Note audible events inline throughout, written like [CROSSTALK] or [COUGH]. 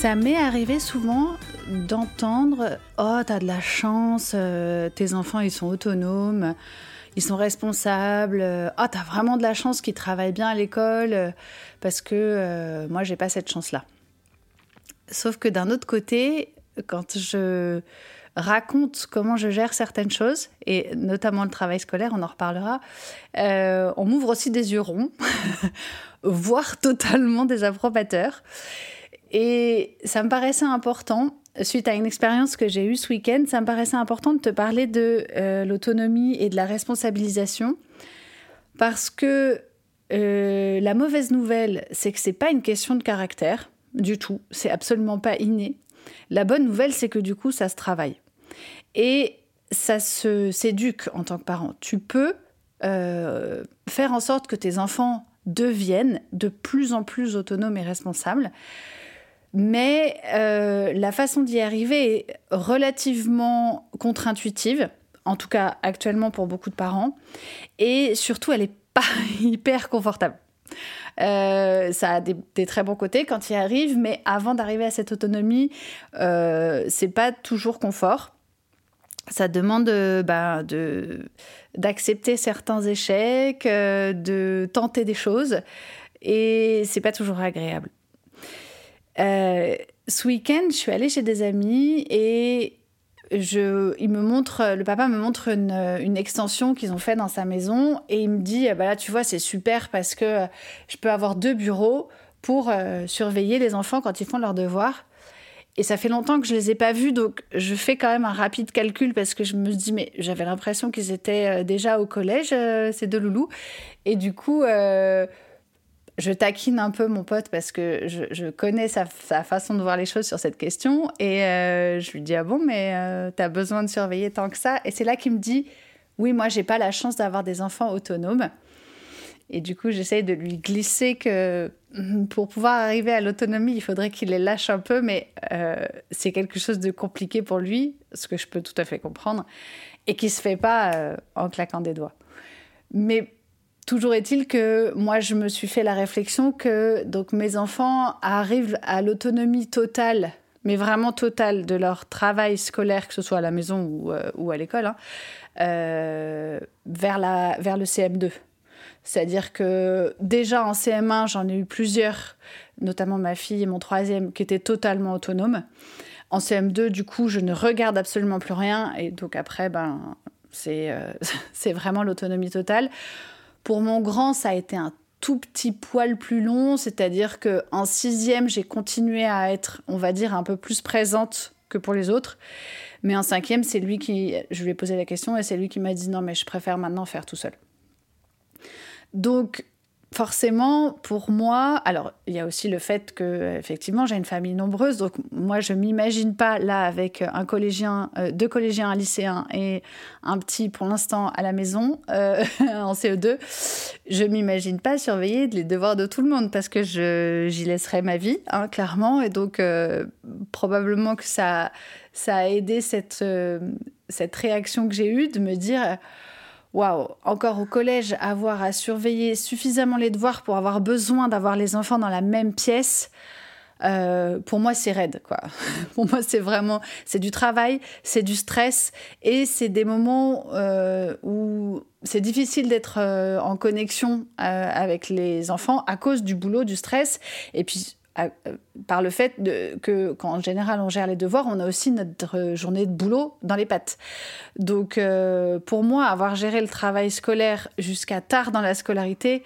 Ça m'est arrivé souvent d'entendre Oh, t'as de la chance, euh, tes enfants ils sont autonomes, ils sont responsables. Oh, t'as vraiment de la chance qu'ils travaillent bien à l'école, euh, parce que euh, moi j'ai pas cette chance-là. Sauf que d'un autre côté, quand je raconte comment je gère certaines choses, et notamment le travail scolaire, on en reparlera, on m'ouvre aussi des yeux ronds, [LAUGHS] voire totalement des approbateurs. Et ça me paraissait important, suite à une expérience que j'ai eue ce week-end, ça me paraissait important de te parler de euh, l'autonomie et de la responsabilisation. Parce que euh, la mauvaise nouvelle, c'est que c'est pas une question de caractère du tout. C'est absolument pas inné. La bonne nouvelle, c'est que du coup, ça se travaille. Et ça se s'éduque en tant que parent. Tu peux euh, faire en sorte que tes enfants deviennent de plus en plus autonomes et responsables. Mais euh, la façon d'y arriver est relativement contre-intuitive, en tout cas actuellement pour beaucoup de parents, et surtout elle n'est [LAUGHS] pas hyper confortable. Euh, ça a des, très bons côtés quand il arrive, mais avant d'arriver à cette autonomie, euh, c'est pas toujours confort. Ça demande bah, de, d'accepter certains échecs, de tenter des choses, et c'est pas toujours agréable. Euh, ce week-end, je suis allée chez des amis et je, il me montre, le papa me montre une, extension qu'ils ont fait dans sa maison et il me dit bah là tu vois c'est super parce que je peux avoir deux bureaux pour euh, surveiller les enfants quand ils font leurs devoirs. Et ça fait longtemps que je les ai pas vus, donc je fais quand même un rapide calcul parce que je me dis mais j'avais l'impression qu'ils étaient euh, déjà au collège ces deux loulous et du coup je taquine un peu mon pote parce que je, connais sa, façon de voir les choses sur cette question. Et euh, je lui dis Ah bon, mais euh, tu as besoin de surveiller tant que ça? Et c'est là qu'il me dit Oui, moi, j'ai pas la chance d'avoir des enfants autonomes. Et du coup, j'essaye de lui glisser que mm, pour pouvoir arriver à l'autonomie, il faudrait qu'il les lâche un peu, mais euh, c'est quelque chose de compliqué pour lui, ce que je peux tout à fait comprendre, et qui se fait pas en claquant des doigts. Mais Toujours est-il que moi, je me suis fait la réflexion que donc mes enfants arrivent à l'autonomie totale, mais vraiment totale, de leur travail scolaire, que ce soit à la maison ou, euh, à l'école, hein, euh, vers, vers le CM2. C'est-à-dire que déjà en CM1, j'en ai eu plusieurs, notamment ma fille et mon troisième, qui étaient totalement autonomes. En CM2, du coup, je ne regarde absolument plus rien. Et donc après, ben, c'est euh, [LAUGHS] c'est vraiment l'autonomie totale. Pour mon grand, ça a été un tout petit poil plus long, c'est-à-dire que en sixième, j'ai continué à être, on va dire, un peu plus présente que pour les autres. Mais en cinquième, c'est lui qui, je lui ai posé la question et c'est lui qui m'a dit non, mais je préfère maintenant faire tout seul. Donc, forcément, pour moi, alors il y a aussi le fait que effectivement j'ai une famille nombreuse, donc moi je m'imagine pas là avec un collégien, euh, deux collégiens, un lycéen et un petit pour l'instant à la maison euh, [LAUGHS] en CE2, je m'imagine pas surveiller les devoirs de tout le monde parce que j'y laisserai ma vie, hein, clairement, et donc euh, probablement que ça, ça a aidé cette, cette réaction que j'ai eue de me dire waouh, encore au collège, avoir à surveiller suffisamment les devoirs pour avoir besoin d'avoir les enfants dans la même pièce, euh, pour moi, c'est raide, quoi. [LAUGHS] pour moi, c'est vraiment, c'est du travail, c'est du stress, et c'est des moments euh, où c'est difficile d'être euh, en connexion avec les enfants à cause du boulot, du stress, et puis par le fait que, qu'en général, on gère les devoirs, on a aussi notre journée de boulot dans les pattes. Donc, euh, pour moi, avoir géré le travail scolaire jusqu'à tard dans la scolarité,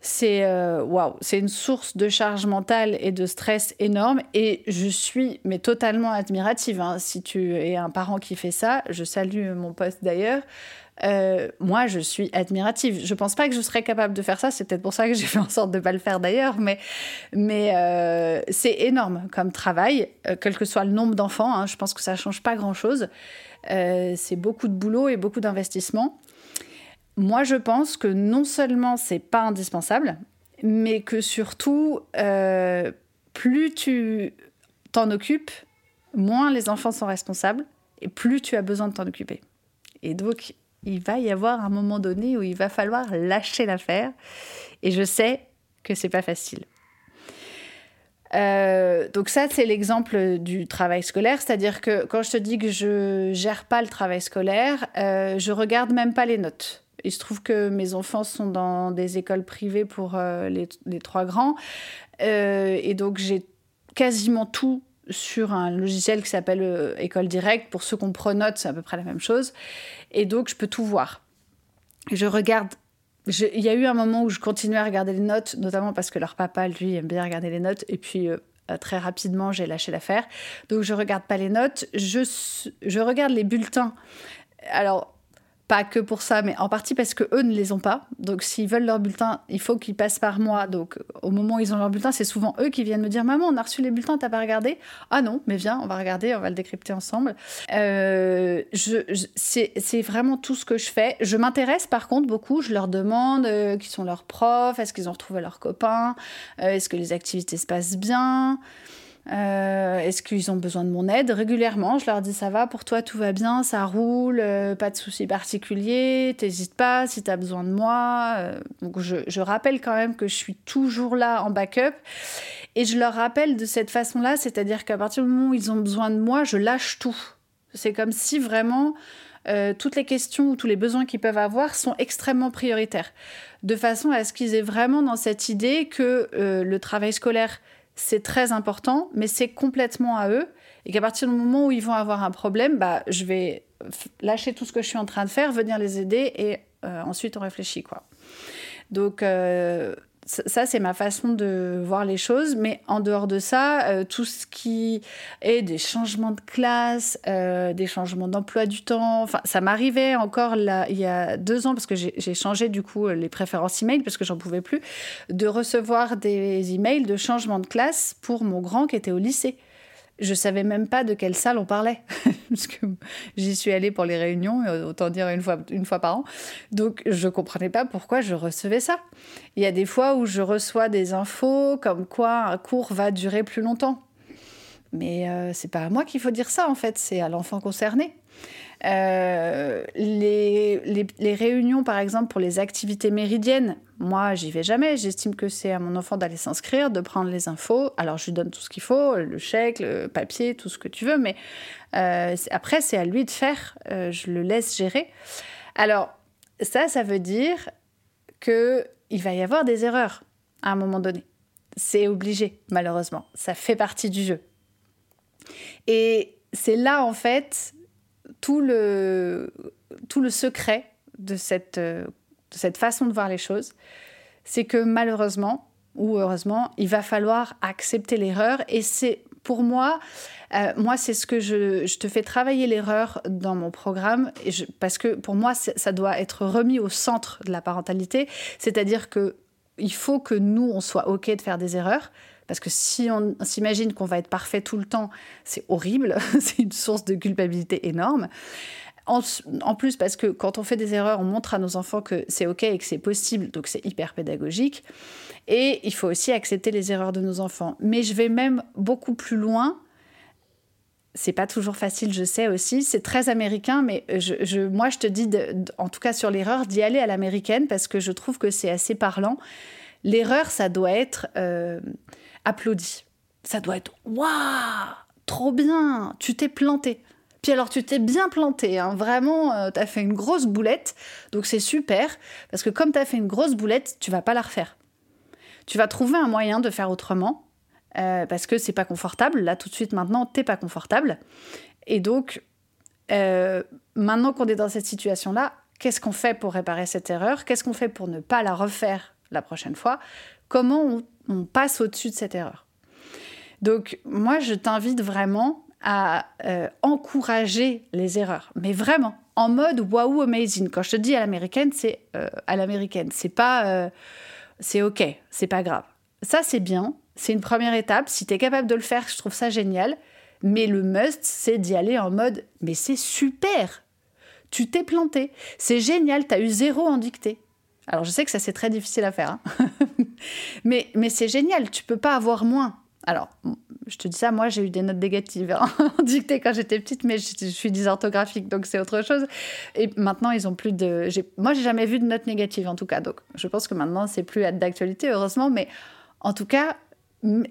c'est euh, c'est une source de charge mentale et de stress énorme. Et je suis mais totalement admirative. Hein. Si tu es un parent qui fait ça, je salue mon poste d'ailleurs. Euh, moi, je suis admirative. Je pense pas que je serais capable de faire ça. C'est peut-être pour ça que j'ai fait en sorte de pas le faire d'ailleurs. Mais, euh, c'est énorme comme travail, euh, quel que soit le nombre d'enfants. Hein. je pense que ça change pas grand-chose. c'est beaucoup de boulot et beaucoup d'investissement. Moi, je pense que non seulement c'est pas indispensable, mais que surtout, plus tu t'en occupes, moins les enfants sont responsables et plus tu as besoin de t'en occuper. Et donc, il va y avoir un moment donné où il va falloir lâcher l'affaire. Et je sais que c'est pas facile. Euh, donc ça, c'est l'exemple du travail scolaire, c'est-à-dire que quand je te dis que je gère pas le travail scolaire, euh, je regarde même pas les notes. Il se trouve que mes enfants sont dans des écoles privées pour euh, les, trois grands, euh, et donc j'ai quasiment tout sur un logiciel qui s'appelle euh, École Directe. Pour ceux qu'on pronote, c'est à peu près la même chose. Et donc, je peux tout voir. Je regarde. il y a eu un moment où je continuais à regarder les notes, notamment parce que leur papa, lui, aime bien regarder les notes. Et puis, euh, euh, très rapidement, j'ai lâché l'affaire. Donc, je regarde pas les notes. Je, je regarde les bulletins. Alors, pas que pour ça, mais en partie parce que eux ne les ont pas. Donc, s'ils veulent leur bulletin, il faut qu'ils passent par moi. Donc, au moment où ils ont leur bulletin, c'est souvent eux qui viennent me dire Maman, on a reçu les bulletins, t'as pas regardé? Ah non, mais viens, on va regarder, on va le décrypter ensemble. Euh, je, c'est vraiment tout ce que je fais. Je m'intéresse par contre beaucoup. Je leur demande euh, qui sont leurs profs, est-ce qu'ils ont retrouvé leurs copains, euh, est-ce que les activités se passent bien? Euh, est-ce qu'ils ont besoin de mon aide Régulièrement, je leur dis ça va, pour toi tout va bien, ça roule, euh, pas de soucis particuliers, t'hésites pas si tu as besoin de moi. Euh, donc je, je, rappelle quand même que je suis toujours là en backup et je leur rappelle de cette façon-là, c'est-à-dire qu'à partir du moment où ils ont besoin de moi, je lâche tout. C'est comme si vraiment toutes les questions ou tous les besoins qu'ils peuvent avoir sont extrêmement prioritaires, de façon à ce qu'ils aient vraiment dans cette idée que le travail scolaire c'est très important, mais c'est complètement à eux. Et qu'à partir du moment où ils vont avoir un problème, bah, je vais lâcher tout ce que je suis en train de faire, venir les aider et euh, ensuite on réfléchit. Quoi. Donc, euh, ça, c'est ma façon de voir les choses. Mais en dehors de ça, euh, tout ce qui est des changements de classe, euh, des changements d'emploi du temps, ça m'arrivait encore là, il y a deux ans, parce que j'ai changé du coup les préférences email, parce que j'en pouvais plus, de recevoir des emails de changement de classe pour mon grand qui était au lycée je savais même pas de quelle salle on parlait [LAUGHS] parce que j'y suis allée pour les réunions autant dire une fois une fois par an. Donc je comprenais pas pourquoi je recevais ça. Il y a des fois où je reçois des infos comme quoi un cours va durer plus longtemps. Mais euh, c'est pas à moi qu'il faut dire ça en fait c'est à l'enfant concerné euh, les, les, réunions, par exemple, pour les activités méridiennes, moi, j'y vais jamais. J'estime que c'est à mon enfant d'aller s'inscrire, de prendre les infos. Alors, je lui donne tout ce qu'il faut, le chèque, le papier, tout ce que tu veux. Mais euh, après, c'est à lui de faire. Euh, je le laisse gérer. Alors, ça, ça veut dire qu'il va y avoir des erreurs à un moment donné. C'est obligé, malheureusement. Ça fait partie du jeu. Et c'est là, en fait, tout le, tout le secret de cette, de cette façon de voir les choses, c'est que malheureusement ou heureusement, il va falloir accepter l'erreur. Et c'est pour moi, euh, moi, c'est ce que je, je, te fais travailler l'erreur dans mon programme, parce que pour moi, ça doit être remis au centre de la parentalité. C'est-à-dire que il faut que nous, on soit OK de faire des erreurs. Parce que si on s'imagine qu'on va être parfait tout le temps, c'est horrible, [LAUGHS] c'est une source de culpabilité énorme. En, plus, parce que quand on fait des erreurs, on montre à nos enfants que c'est OK et que c'est possible, donc c'est hyper pédagogique. Et il faut aussi accepter les erreurs de nos enfants. Mais je vais même beaucoup plus loin. C'est pas toujours facile, je sais aussi. C'est très américain, mais moi, je te dis, en tout cas sur l'erreur, d'y aller à l'américaine parce que je trouve que c'est assez parlant. L'erreur, ça doit être euh, applaudi. Ça doit être waouh, trop bien, tu t'es planté. Puis alors tu t'es bien planté, hein. vraiment, euh, tu as fait une grosse boulette, donc c'est super, parce que comme tu as fait une grosse boulette, tu vas pas la refaire. Tu vas trouver un moyen de faire autrement, euh, parce que c'est pas confortable, là tout de suite maintenant, t'es pas confortable. Et donc, euh, maintenant qu'on est dans cette situation-là, qu'est-ce qu'on fait pour réparer cette erreur? Qu'est-ce qu'on fait pour ne pas la refaire la prochaine fois? Comment on passe au-dessus de cette erreur donc moi, je t'invite vraiment à euh, encourager les erreurs, mais vraiment en mode wow amazing. Quand je te dis à l'américaine, c'est euh, à l'américaine, c'est pas euh, c'est ok, c'est pas grave. Ça c'est bien, c'est une première étape. Si tu es capable de le faire, je trouve ça génial. Mais le must, c'est d'y aller en mode mais c'est super. Tu t'es planté, c'est génial, tu as eu zéro en dictée. Alors je sais que ça c'est très difficile à faire, hein. [LAUGHS] mais, mais c'est génial, tu peux pas avoir moins. Alors, je te dis ça, moi j'ai eu des notes négatives hein, [LAUGHS] en dictée quand j'étais petite, mais je, suis dysorthographique, donc c'est autre chose. Et maintenant, ils ont plus de. Moi, j'ai jamais vu de notes négatives en tout cas, donc je pense que maintenant c'est plus d'actualité, heureusement, mais en tout cas,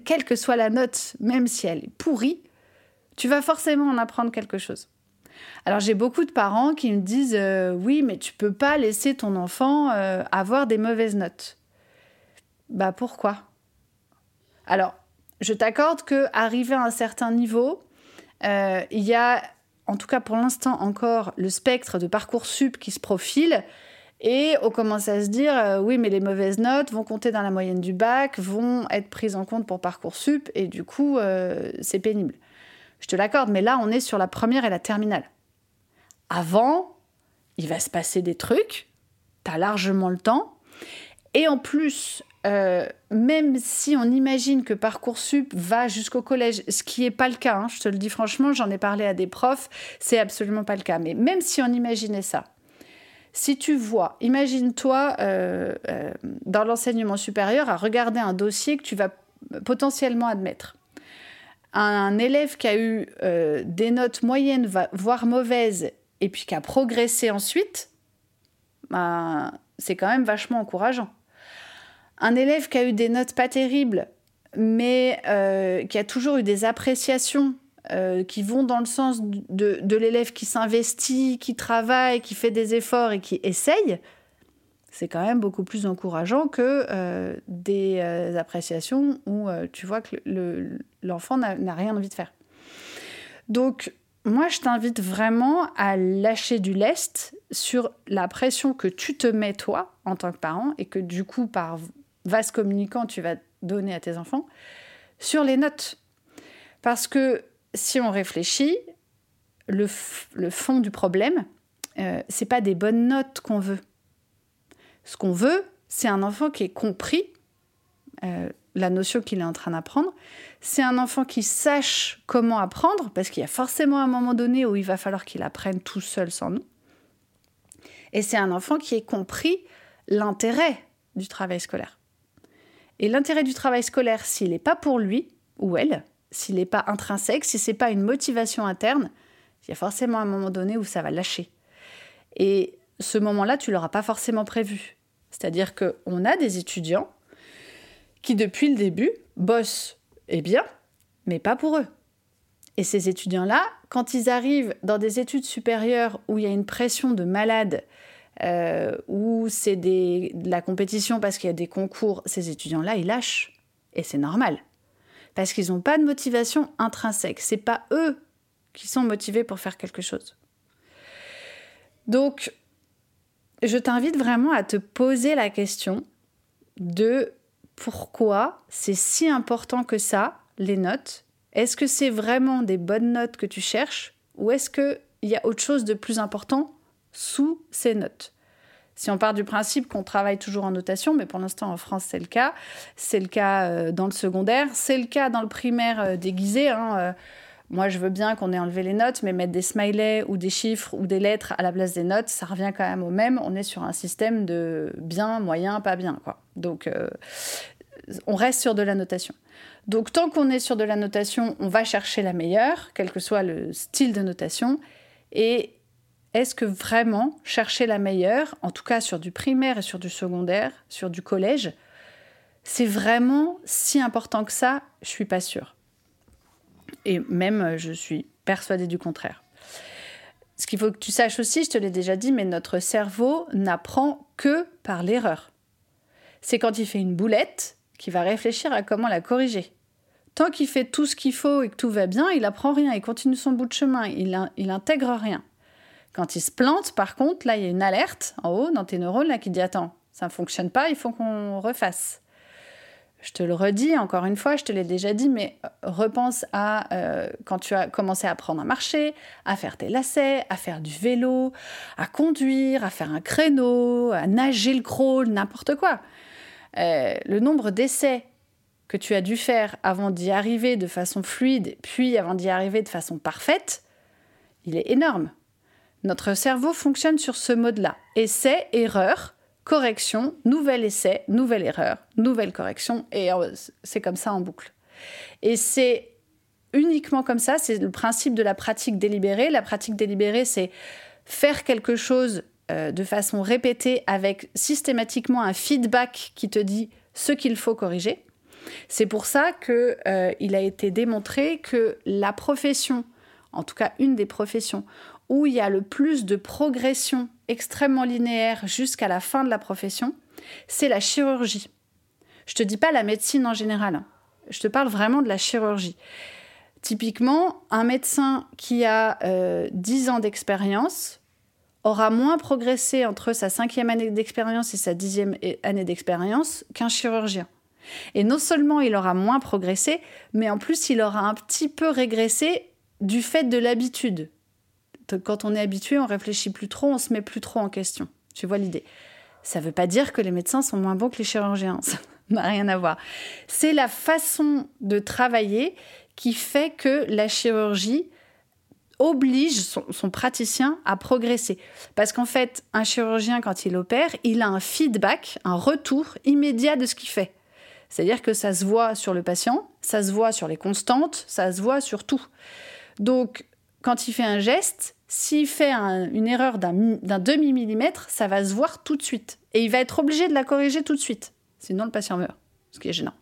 quelle que soit la note, même si elle est pourrie, tu vas forcément en apprendre quelque chose. Alors j'ai beaucoup de parents qui me disent euh, oui, mais tu peux pas laisser ton enfant euh, avoir des mauvaises notes. Bah pourquoi? Alors je t'accorde que arrivé à un certain niveau, euh, il y a, en tout cas pour l'instant encore, le spectre de parcours sup qui se profile. Et on commence à se dire, oui, mais les mauvaises notes vont compter dans la moyenne du bac, vont être prises en compte pour Parcoursup, et du coup, c'est pénible. Je te l'accorde, mais là, on est sur la première et la terminale. Avant, il va se passer des trucs, tu as largement le temps, et en plus, euh, même si on imagine que Parcoursup va jusqu'au collège, ce qui n'est pas le cas, hein, je te le dis franchement, j'en ai parlé à des profs, c'est absolument pas le cas. Mais même si on imaginait ça, si tu vois, imagine-toi euh, euh, dans l'enseignement supérieur à regarder un dossier que tu vas potentiellement admettre. Un, élève qui a eu des notes moyennes, voire mauvaises, et puis qui a progressé ensuite, ben, c'est quand même vachement encourageant. Un élève qui a eu des notes pas terribles, mais euh, qui a toujours eu des appréciations euh, qui vont dans le sens de, l'élève qui s'investit, qui travaille, qui fait des efforts et qui essaye, c'est quand même beaucoup plus encourageant que euh, des appréciations où tu vois que l'enfant n'a rien envie de faire. Donc, moi, je t'invite vraiment à lâcher du lest sur la pression que tu te mets toi en tant que parent et que du coup, par vaste communicant tu vas donner à tes enfants, sur les notes. Parce que si on réfléchit, le, fond du problème, euh, c'est pas des bonnes notes qu'on veut. Ce qu'on veut, c'est un enfant qui ait compris euh, la notion qu'il est en train d'apprendre. C'est un enfant qui sache comment apprendre, parce qu'il y a forcément un moment donné où il va falloir qu'il apprenne tout seul sans nous. Et c'est un enfant qui ait compris l'intérêt du travail scolaire. Et l'intérêt du travail scolaire, s'il n'est pas pour lui ou elle, s'il n'est pas intrinsèque, si c'est pas une motivation interne, il y a forcément un moment donné où ça va lâcher. Et ce moment-là, tu l'auras pas forcément prévu. C'est-à-dire qu'on a des étudiants qui, depuis le début, bossent, et bien, mais pas pour eux. Et ces étudiants-là, quand ils arrivent dans des études supérieures où il y a une pression de malade, euh, où c'est de la compétition parce qu'il y a des concours, ces étudiants-là, ils lâchent. Et c'est normal. Parce qu'ils n'ont pas de motivation intrinsèque. C'est pas eux qui sont motivés pour faire quelque chose. Donc, je t'invite vraiment à te poser la question de pourquoi c'est si important que ça, les notes. Est-ce que c'est vraiment des bonnes notes que tu cherches ou est-ce qu'il y a autre chose de plus important sous ces notes? Si on part du principe qu'on travaille toujours en notation, mais pour l'instant en France c'est le cas, c'est le cas euh, dans le secondaire, c'est le cas dans le primaire euh, déguisé. Hein, euh. Moi je veux bien qu'on ait enlevé les notes, mais mettre des smileys ou des chiffres ou des lettres à la place des notes, ça revient quand même au même. On est sur un système de bien, moyen, pas bien. Quoi. Donc on reste sur de la notation. Donc tant qu'on est sur de la notation, on va chercher la meilleure, quel que soit le style de notation. Et est-ce que vraiment chercher la meilleure, en tout cas sur du primaire et sur du secondaire, sur du collège, c'est vraiment si important que ça? Je suis pas sûre. Et même, je suis persuadée du contraire. Ce qu'il faut que tu saches aussi, je te l'ai déjà dit, mais notre cerveau n'apprend que par l'erreur. C'est quand il fait une boulette qu'il va réfléchir à comment la corriger. Tant qu'il fait tout ce qu'il faut et que tout va bien, il apprend rien, il continue son bout de chemin, il, il intègre rien. Quand il se plante, par contre, là, il y a une alerte en haut dans tes neurones là, qui dit Attends, ça ne fonctionne pas, il faut qu'on refasse. Je te le redis encore une fois, je te l'ai déjà dit, mais euh, repense à euh, quand tu as commencé à apprendre à marcher, à faire tes lacets, à faire du vélo, à conduire, à faire un créneau, à nager le crawl, n'importe quoi. Euh, le nombre d'essais que tu as dû faire avant d'y arriver de façon fluide, puis avant d'y arriver de façon parfaite, il est énorme. Notre cerveau fonctionne sur ce mode-là. Essai, erreur, correction, nouvel essai, nouvelle erreur, nouvelle correction, et c'est comme ça en boucle. Et c'est uniquement comme ça, c'est le principe de la pratique délibérée. La pratique délibérée, c'est faire quelque chose euh, de façon répétée avec systématiquement un feedback qui te dit ce qu'il faut corriger. C'est pour ça qu'il euh, a été démontré que la profession, en tout cas une des professions où il y a le plus de progression extrêmement linéaire jusqu'à la fin de la profession, c'est la chirurgie. Je te dis pas la médecine en général, hein. je te parle vraiment de la chirurgie. Typiquement, un médecin qui a 10 euh, ans d'expérience aura moins progressé entre sa cinquième année d'expérience et sa dixième année d'expérience qu'un chirurgien. Et non seulement il aura moins progressé, mais en plus il aura un petit peu régressé du fait de l'habitude quand on est habitué, on réfléchit plus trop, on se met plus trop en question. Tu vois l'idée Ça ne veut pas dire que les médecins sont moins bons que les chirurgiens. [LAUGHS] Ça n'a rien à voir. C'est la façon de travailler qui fait que la chirurgie oblige son, son, praticien à progresser. Parce qu'en fait, un chirurgien, quand il opère, il a un feedback, un retour immédiat de ce qu'il fait. C'est-à-dire que ça se voit sur le patient, ça se voit sur les constantes, ça se voit sur tout. Donc, quand il fait un geste, s'il fait une erreur d'un demi-millimètre, ça va se voir tout de suite. Et il va être obligé de la corriger tout de suite. Sinon, le patient meurt, ce qui est gênant.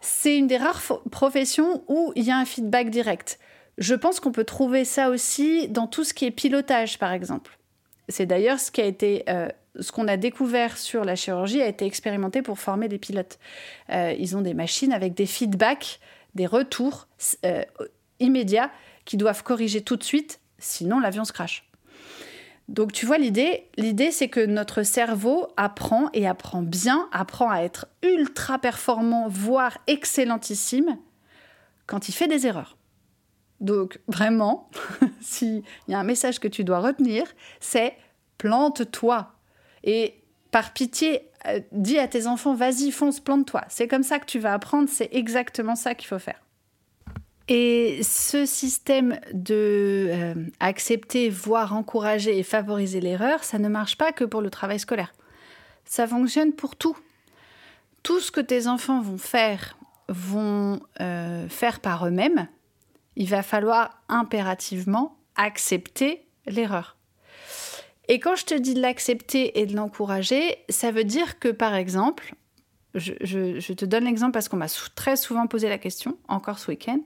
C'est une des rares professions où il y a un feedback direct. Je pense qu'on peut trouver ça aussi dans tout ce qui est pilotage, par exemple. C'est d'ailleurs ce qui a été, euh, ce qu'on a découvert sur la chirurgie a été expérimenté pour former des pilotes. Euh, ils ont des machines avec des feedbacks, des retours euh, immédiats qui doivent corriger tout de suite, sinon l'avion se crache. Donc tu vois l'idée, l'idée c'est que notre cerveau apprend et apprend bien, apprend à être ultra performant, voire excellentissime quand il fait des erreurs. Donc vraiment, [LAUGHS] s'il y a un message que tu dois retenir, c'est plante-toi. Et par pitié, euh, dis à tes enfants, vas-y, fonce, plante-toi. C'est comme ça que tu vas apprendre, c'est exactement ça qu'il faut faire. Et ce système de euh, accepter, voire encourager et favoriser l'erreur, ça ne marche pas que pour le travail scolaire. Ça fonctionne pour tout. Tout ce que tes enfants vont faire, vont euh, faire par eux-mêmes, il va falloir impérativement accepter l'erreur. Et quand je te dis de l'accepter et de l'encourager, ça veut dire que, par exemple, je, je te donne l'exemple parce qu'on m'a très souvent posé la question, encore ce week-end,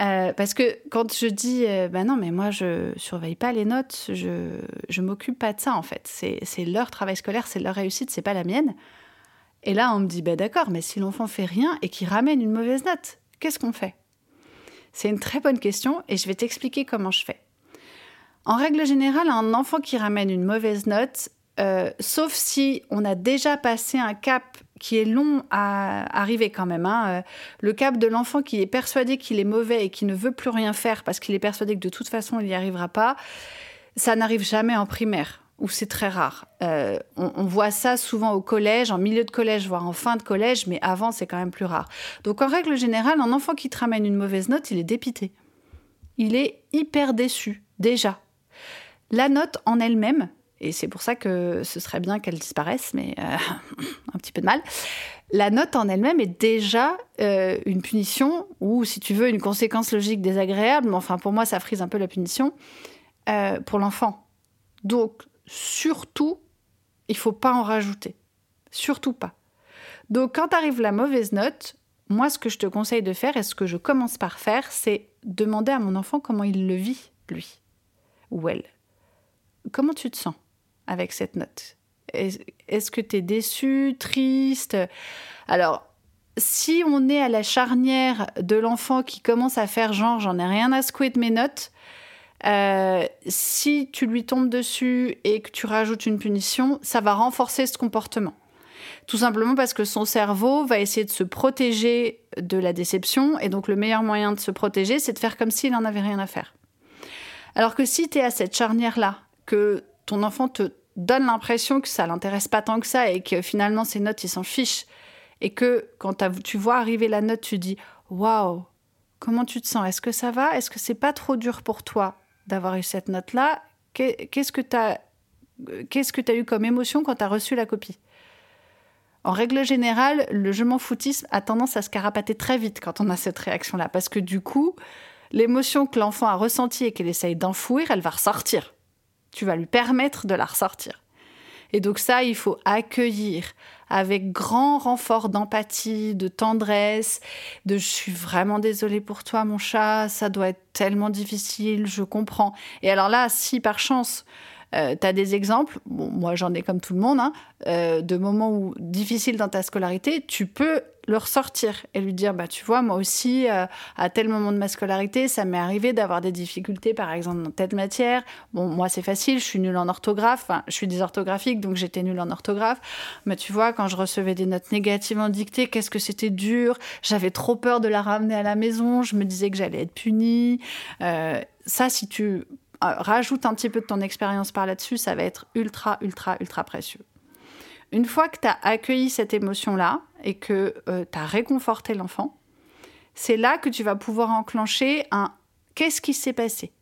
euh, parce que quand je dis, bah non, mais moi je surveille pas les notes, je je m'occupe pas de ça en fait. C'est leur travail scolaire, c'est leur réussite, c'est pas la mienne. Et là, on me dit, bah d'accord, mais si l'enfant fait rien et qu'il ramène une mauvaise note, qu'est-ce qu'on fait? C'est une très bonne question et je vais t'expliquer comment je fais. En règle générale, un enfant qui ramène une mauvaise note, euh, sauf si on a déjà passé un cap qui est long à arriver quand même. Hein. Euh, le cap de l'enfant qui est persuadé qu'il est mauvais et qui ne veut plus rien faire parce qu'il est persuadé que de toute façon il n'y arrivera pas, ça n'arrive jamais en primaire ou c'est très rare. Euh, on, voit ça souvent au collège, en milieu de collège, voire en fin de collège, mais avant, c'est quand même plus rare. Donc, en règle générale, un enfant qui te ramène une mauvaise note, il est dépité. Il est hyper déçu, déjà. La note en elle-même, et c'est pour ça que ce serait bien qu'elle disparaisse, mais euh, [LAUGHS] un petit peu de mal. La note en elle-même est déjà euh, une punition, ou si tu veux, une conséquence logique désagréable, mais enfin pour moi ça frise un peu la punition, pour l'enfant. Donc surtout, il faut pas en rajouter. Surtout pas. Donc quand arrive la mauvaise note, moi ce que je te conseille de faire et ce que je commence par faire, c'est demander à mon enfant comment il le vit, lui ou elle. Comment tu te sens? Avec cette note Est-ce que tu es déçu, triste? Alors, si on est à la charnière de l'enfant qui commence à faire genre j'en ai rien à secouer de mes notes, euh, si tu lui tombes dessus et que tu rajoutes une punition, ça va renforcer ce comportement. Tout simplement parce que son cerveau va essayer de se protéger de la déception, et donc le meilleur moyen de se protéger, c'est de faire comme s'il n'en avait rien à faire. Alors que si tu es à cette charnière-là, que ton enfant te donne l'impression que ça l'intéresse pas tant que ça, et que finalement ses notes, il s'en fiche, et que quand tu vois arriver la note, tu dis Waouh, comment tu te sens? Est-ce que ça va? Est-ce que c'est pas trop dur pour toi d'avoir eu cette note-là? Qu'est-ce que tu as, qu'est-ce que as eu comme émotion quand tu as reçu la copie? En règle générale, le je m'en foutisme a tendance à se carapater très vite quand on a cette réaction-là, parce que du coup, l'émotion que l'enfant a ressentie et qu'elle essaye d'enfouir, elle va ressortir. Tu vas lui permettre de la ressortir. Et donc ça, il faut accueillir avec grand renfort d'empathie, de tendresse, de je suis vraiment désolée pour toi mon chat, ça doit être tellement difficile, je comprends. Et alors là, si par chance, euh, tu as des exemples, moi j'en ai comme tout le monde, hein, euh, de moments où, difficiles dans ta scolarité, tu peux le ressortir et lui dire bah tu vois moi aussi euh, à tel moment de ma scolarité ça m'est arrivé d'avoir des difficultés par exemple dans telle matière. Bon moi c'est facile je suis nulle en orthographe. Enfin, je suis dysorthographique donc j'étais nulle en orthographe. Mais tu vois quand je recevais des notes négatives en dictée qu'est-ce que c'était dur. J'avais trop peur de la ramener à la maison. Je me disais que j'allais être punie. Ça si tu euh, rajoute un petit peu de ton expérience par là-dessus, ça va être ultra, ultra, ultra précieux. Une fois que tu as accueilli cette émotion-là et que euh, tu as réconforté l'enfant, c'est là que tu vas pouvoir enclencher un qu'est-ce qui s'est passé?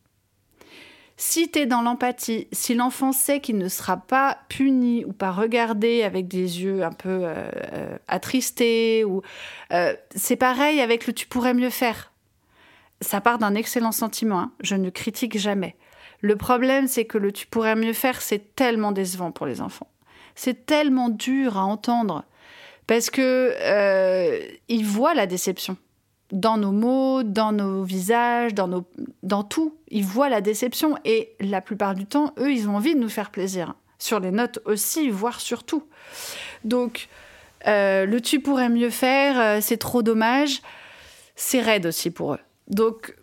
Si tu es dans l'empathie, si l'enfant sait qu'il ne sera pas puni ou pas regardé avec des yeux un peu euh, attristés, ou c'est pareil avec le tu pourrais mieux faire. Ça part d'un excellent sentiment, hein. je ne critique jamais. Le problème, c'est que le tu pourrais mieux faire, c'est tellement décevant pour les enfants. C'est tellement dur à entendre parce que euh, ils voient la déception dans nos mots, dans nos visages, dans, tout. Ils voient la déception et la plupart du temps, eux, ils ont envie de nous faire plaisir. Sur les notes aussi, voire surtout. Donc, euh, le tu pourrais mieux faire, euh, c'est trop dommage. C'est raide aussi pour eux. Donc,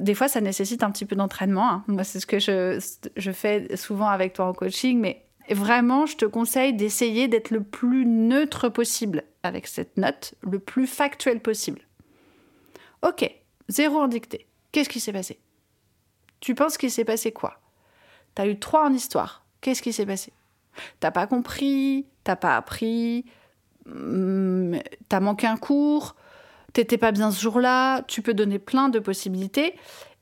des fois, ça nécessite un petit peu d'entraînement. Hein. Moi, c'est ce que je, je, fais souvent avec toi en coaching, mais vraiment, je te conseille d'essayer d'être le plus neutre possible avec cette note, le plus factuel possible. Ok, zéro en dictée. Qu'est-ce qui s'est passé? Tu penses qu'il s'est passé quoi? T'as eu trois en histoire. Qu'est-ce qui s'est passé? T'as pas compris? T'as pas appris? Hmm, T'as manqué un cours? T'étais pas bien ce jour-là, tu peux donner plein de possibilités.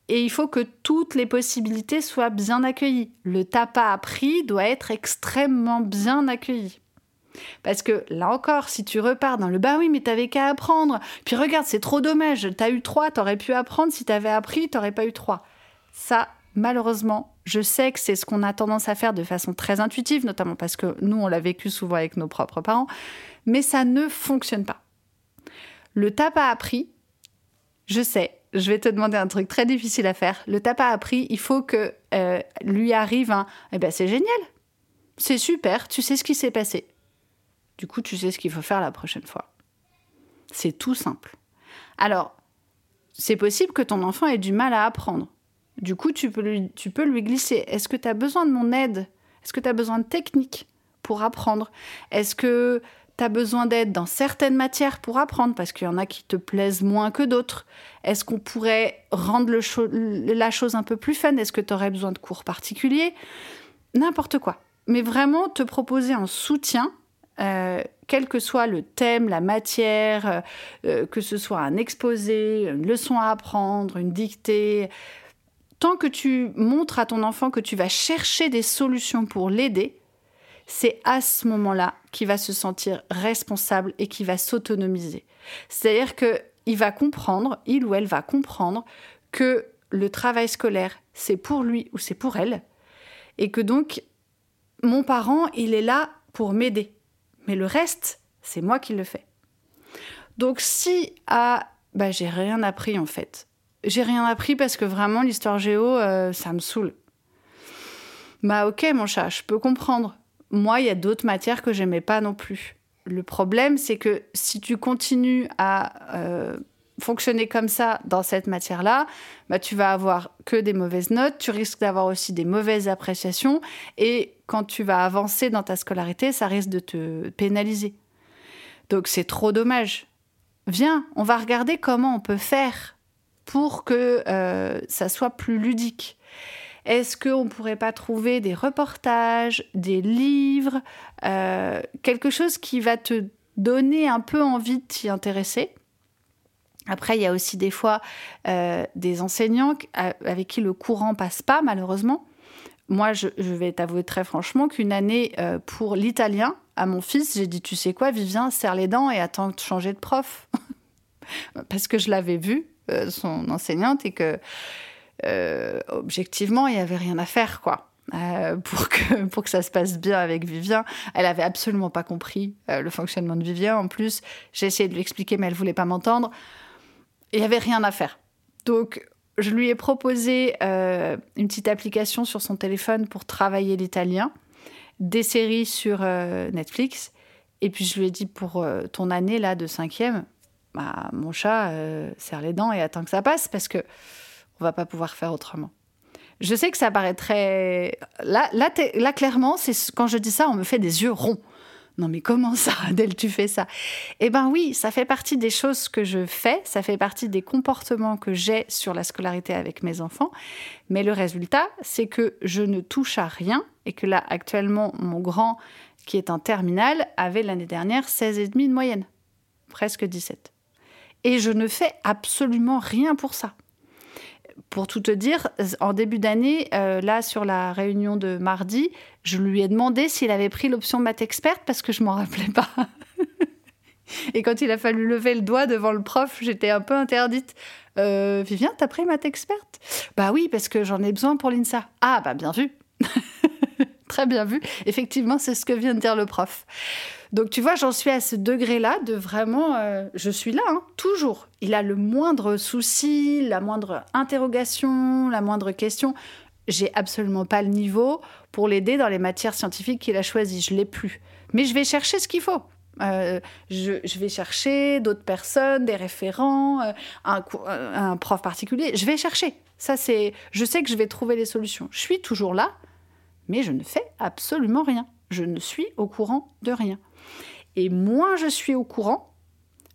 Et il faut que toutes les possibilités soient bien accueillies. Le t'as pas appris doit être extrêmement bien accueilli. Parce que là encore, si tu repars dans le bah oui, mais t'avais qu'à apprendre, puis regarde, c'est trop dommage, t'as eu trois, t'aurais pu apprendre, si t'avais appris, t'aurais pas eu trois. Ça, malheureusement, je sais que c'est ce qu'on a tendance à faire de façon très intuitive, notamment parce que nous, on l'a vécu souvent avec nos propres parents, mais ça ne fonctionne pas. Le t'as pas appris, je sais, je vais te demander un truc très difficile à faire. Le t'as pas appris, il faut que euh, lui arrive un Eh ben c'est génial, c'est super, tu sais ce qui s'est passé. Du coup, tu sais ce qu'il faut faire la prochaine fois. C'est tout simple. Alors, c'est possible que ton enfant ait du mal à apprendre. Du coup, tu peux lui, tu peux lui glisser. Est-ce que tu as besoin de mon aide? Est-ce que tu as besoin de techniques pour apprendre? Est-ce que tu as besoin d'aide dans certaines matières pour apprendre, parce qu'il y en a qui te plaisent moins que d'autres. Est-ce qu'on pourrait rendre la chose un peu plus fun? Est-ce que tu aurais besoin de cours particuliers? N'importe quoi. Mais vraiment te proposer un soutien, euh, quel que soit le thème, la matière, euh, euh, que ce soit un exposé, une leçon à apprendre, une dictée. Tant que tu montres à ton enfant que tu vas chercher des solutions pour l'aider, c'est à ce moment-là qu'il va se sentir responsable et qu'il va s'autonomiser. C'est-à-dire qu'il va comprendre, il ou elle va comprendre que le travail scolaire, c'est pour lui ou c'est pour elle, et que donc mon parent, il est là pour m'aider. Mais le reste, c'est moi qui le fais. Donc si ah bah j'ai rien appris en fait. J'ai rien appris parce que vraiment l'histoire géo euh, ça me saoule. Bah OK mon chat, je peux comprendre. Moi, il y a d'autres matières que j'aimais pas non plus. Le problème, c'est que si tu continues à euh, fonctionner comme ça dans cette matière-là, bah, tu vas avoir que des mauvaises notes, tu risques d'avoir aussi des mauvaises appréciations, et quand tu vas avancer dans ta scolarité, ça risque de te pénaliser. Donc c'est trop dommage. Viens, on va regarder comment on peut faire pour que euh, ça soit plus ludique. Est-ce qu'on ne pourrait pas trouver des reportages, des livres, euh, quelque chose qui va te donner un peu envie de t'y intéresser? Après, il y a aussi des fois euh, des enseignants avec qui le courant passe pas, malheureusement. Moi, je, vais t'avouer très franchement qu'une année euh, pour l'italien, à mon fils, j'ai dit, tu sais quoi, Vivien, serre les dents et attends de changer de prof. [LAUGHS] Parce que je l'avais vu, euh, son enseignante, et que, objectivement, il n'y avait rien à faire, quoi. pour, que, [LAUGHS] pour que ça se passe bien avec Vivien. Elle avait absolument pas compris le fonctionnement de Vivien. En plus, j'ai essayé de lui expliquer, mais elle voulait pas m'entendre il n'y avait rien à faire. Donc, je lui ai proposé euh, une petite application sur son téléphone pour travailler l'italien, des séries sur euh, Netflix. Et puis, je lui ai dit pour euh, ton année là de cinquième, bah, mon chat serre les dents et attend que ça passe parce que on va pas pouvoir faire autrement. Je sais que ça paraît. Là, là, clairement, c'est quand je dis ça, on me fait des yeux ronds. Non mais comment ça, Adèle, tu fais ça? Eh bien oui, ça fait partie des choses que je fais, ça fait partie des comportements que j'ai sur la scolarité avec mes enfants. Mais le résultat, c'est que je ne touche à rien et que là, actuellement, mon grand, qui est en terminale, avait l'année dernière 16,5 de moyenne, presque 17. Et je ne fais absolument rien pour ça pour tout te dire, en début d'année, euh, là, sur la réunion de mardi, je lui ai demandé s'il avait pris l'option maths experte parce que je m'en rappelais pas. [LAUGHS] Et quand il a fallu lever le doigt devant le prof, j'étais un peu interdite. Euh, Vivien, t'as pris maths experte? Bah oui, parce que j'en ai besoin pour l'INSA. Ah, bah bien vu. Très bien vu. Effectivement, c'est ce que vient de dire le prof. Donc tu vois, j'en suis à ce degré-là de vraiment, euh, je suis là, hein, toujours. Il a le moindre souci, la moindre interrogation, la moindre question. J'ai absolument pas le niveau pour l'aider dans les matières scientifiques qu'il a choisies. Je l'ai plus. Mais je vais chercher ce qu'il faut. Euh, je, vais chercher d'autres personnes, des référents, euh, un, un, prof particulier. Je vais chercher. Ça, c'est. Je sais que je vais trouver les solutions. Je suis toujours là, mais je ne fais absolument rien. Je ne suis au courant de rien. Et moins je suis au courant,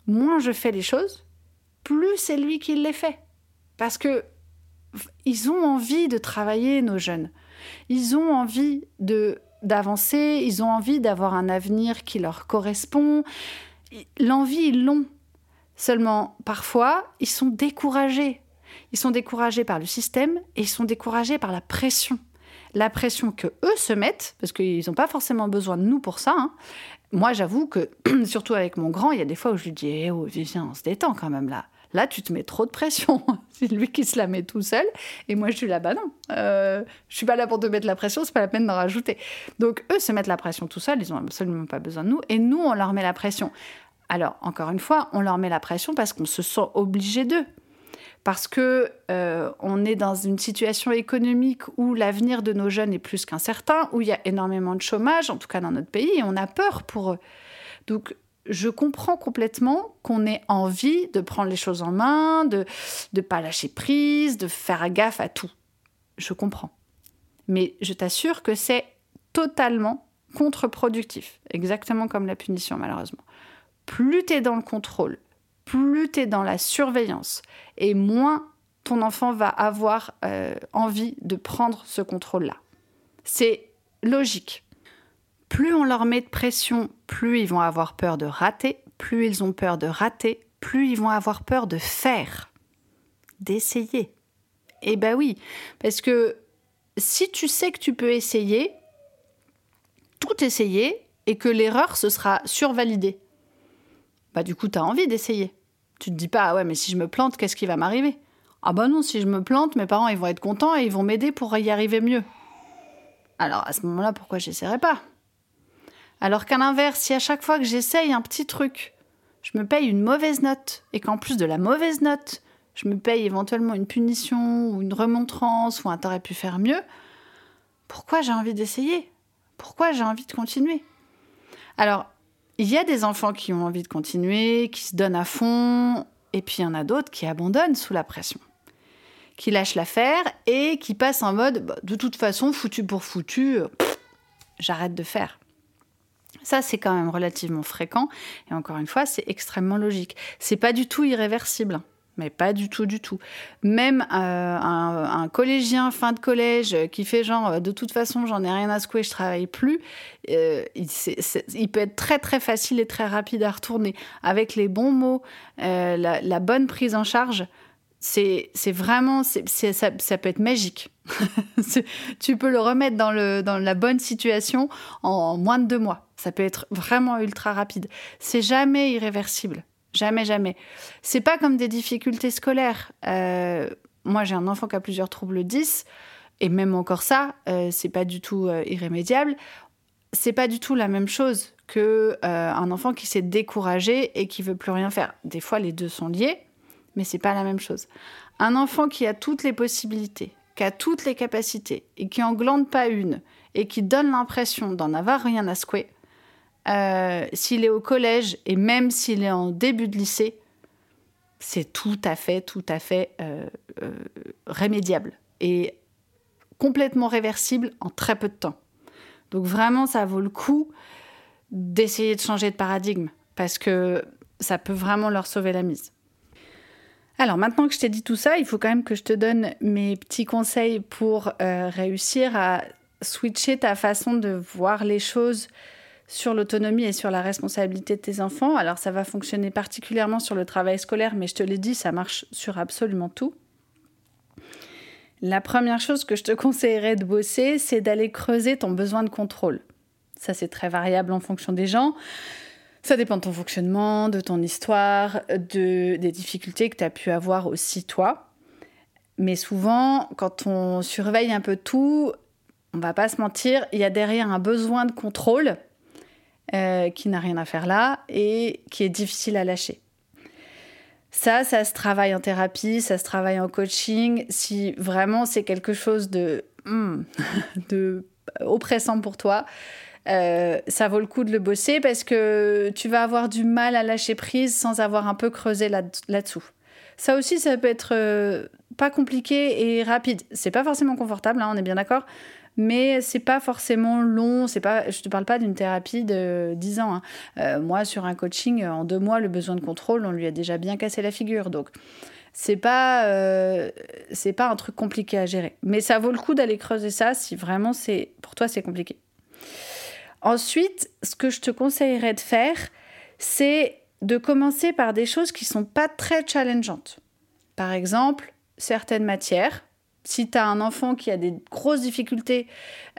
moins je fais les choses, plus c'est lui qui les fait. Parce que ils ont envie de travailler, nos jeunes. Ils ont envie de d'avancer, ils ont envie d'avoir un avenir qui leur correspond. L'envie, ils l'ont. Seulement, parfois, ils sont découragés. Ils sont découragés par le système et ils sont découragés par la pression. La pression que eux se mettent, parce qu'ils n'ont pas forcément besoin de nous pour ça, hein, moi, j'avoue que, [CLEARS THROAT] surtout avec mon grand, il y a des fois où je lui dis eh oh, viens, on se détend quand même là. Là, tu te mets trop de pression. [LAUGHS] c'est lui qui se la met tout seul. Et moi, je suis là, bah non. Euh, je suis pas là pour te mettre la pression, c'est pas la peine d'en rajouter. Donc, eux se mettent la pression tout seuls, ils ont absolument pas besoin de nous. Et nous, on leur met la pression. Alors, encore une fois, on leur met la pression parce qu'on se sent obligé d'eux parce que euh, on est dans une situation économique où l'avenir de nos jeunes est plus qu'incertain, où il y a énormément de chômage, en tout cas dans notre pays, et on a peur pour eux. Donc je comprends complètement qu'on ait envie de prendre les choses en main, de ne pas lâcher prise, de faire gaffe à tout. Je comprends. Mais je t'assure que c'est totalement contre-productif, exactement comme la punition malheureusement. Plus tu es dans le contrôle, plus tu es dans la surveillance et moins ton enfant va avoir euh, envie de prendre ce contrôle-là. C'est logique. Plus on leur met de pression, plus ils vont avoir peur de rater, plus ils ont peur de rater, plus ils vont avoir peur de faire, d'essayer. Eh ben oui, parce que si tu sais que tu peux essayer, tout essayer, et que l'erreur, ce sera survalidé, bah du coup, tu as envie d'essayer. Tu te dis pas, ah ouais, mais si je me plante, qu'est-ce qui va m'arriver? Ah bah non, si je me plante, mes parents, ils vont être contents et ils vont m'aider pour y arriver mieux. Alors à ce moment-là, pourquoi j'essaierai pas? Alors qu'à l'inverse, si à chaque fois que j'essaye un petit truc, je me paye une mauvaise note, et qu'en plus de la mauvaise note, je me paye éventuellement une punition ou une remontrance ou un t'aurais pu faire mieux, pourquoi j'ai envie d'essayer? Pourquoi j'ai envie de continuer? Alors, il y a des enfants qui ont envie de continuer, qui se donnent à fond, et puis il y en a d'autres qui abandonnent sous la pression, qui lâchent l'affaire et qui passent en mode bah, de toute façon, foutu pour foutu, euh, j'arrête de faire. Ça, c'est quand même relativement fréquent, et encore une fois, c'est extrêmement logique. C'est pas du tout irréversible. Mais pas du tout, du tout. Même euh, un, collégien fin de collège qui fait genre euh, de toute façon j'en ai rien à secouer, je travaille plus, euh, il, peut être très très facile et très rapide à retourner avec les bons mots, la, bonne prise en charge. C'est vraiment, ça, ça, peut être magique. [LAUGHS] tu peux le remettre dans, le, dans la bonne situation en moins de deux mois. Ça peut être vraiment ultra rapide. C'est jamais irréversible. Jamais, jamais. C'est pas comme des difficultés scolaires. Euh, moi, j'ai un enfant qui a plusieurs troubles 10, et même encore ça, euh, c'est pas du tout euh, irrémédiable. C'est pas du tout la même chose que un enfant qui s'est découragé et qui veut plus rien faire. Des fois, les deux sont liés, mais c'est pas la même chose. Un enfant qui a toutes les possibilités, qui a toutes les capacités et qui en glande pas une et qui donne l'impression d'en avoir rien à secouer, euh, s'il est au collège et même s'il est en début de lycée, c'est tout à fait, tout à fait euh, euh, rémédiable et complètement réversible en très peu de temps. Donc vraiment, ça vaut le coup d'essayer de changer de paradigme parce que ça peut vraiment leur sauver la mise. Alors maintenant que je t'ai dit tout ça, il faut quand même que je te donne mes petits conseils pour réussir à switcher ta façon de voir les choses sur l'autonomie et sur la responsabilité de tes enfants. Alors ça va fonctionner particulièrement sur le travail scolaire, mais je te l'ai dit, ça marche sur absolument tout. La première chose que je te [LAUGHS] conseillerais de bosser, c'est d'aller creuser ton besoin de contrôle. Ça, c'est très variable en fonction des gens. Ça dépend de ton fonctionnement, de ton histoire, de, des difficultés que tu as pu avoir aussi toi. Mais souvent, quand on surveille un peu tout, on va pas se mentir, il y a derrière un besoin de contrôle euh, qui n'a rien à faire là et qui est difficile à lâcher. Ça, ça se travaille en thérapie, ça se travaille en coaching. Si vraiment c'est quelque chose de, hmm, [LAUGHS] oppressant pour toi, euh, ça vaut le coup de le bosser parce que tu vas avoir du mal à lâcher prise sans avoir un peu creusé là-dessous. ça aussi, ça peut être euh, pas compliqué et rapide. C'est pas forcément confortable, hein, on est bien d'accord, mais c'est pas forcément long. C'est pas, je te parle pas d'une thérapie de 10 ans. Hein. Euh, moi, sur un coaching, en deux mois, le besoin de contrôle, on lui a déjà bien cassé la figure. Donc, c'est pas, euh, c'est pas un truc compliqué à gérer. Mais ça vaut le coup d'aller creuser ça si vraiment c'est, pour toi, c'est compliqué. Ensuite, ce que je te conseillerais de faire, c'est de commencer par des choses qui sont pas très challengeantes. Par exemple, certaines matières, si tu as un enfant qui a des grosses difficultés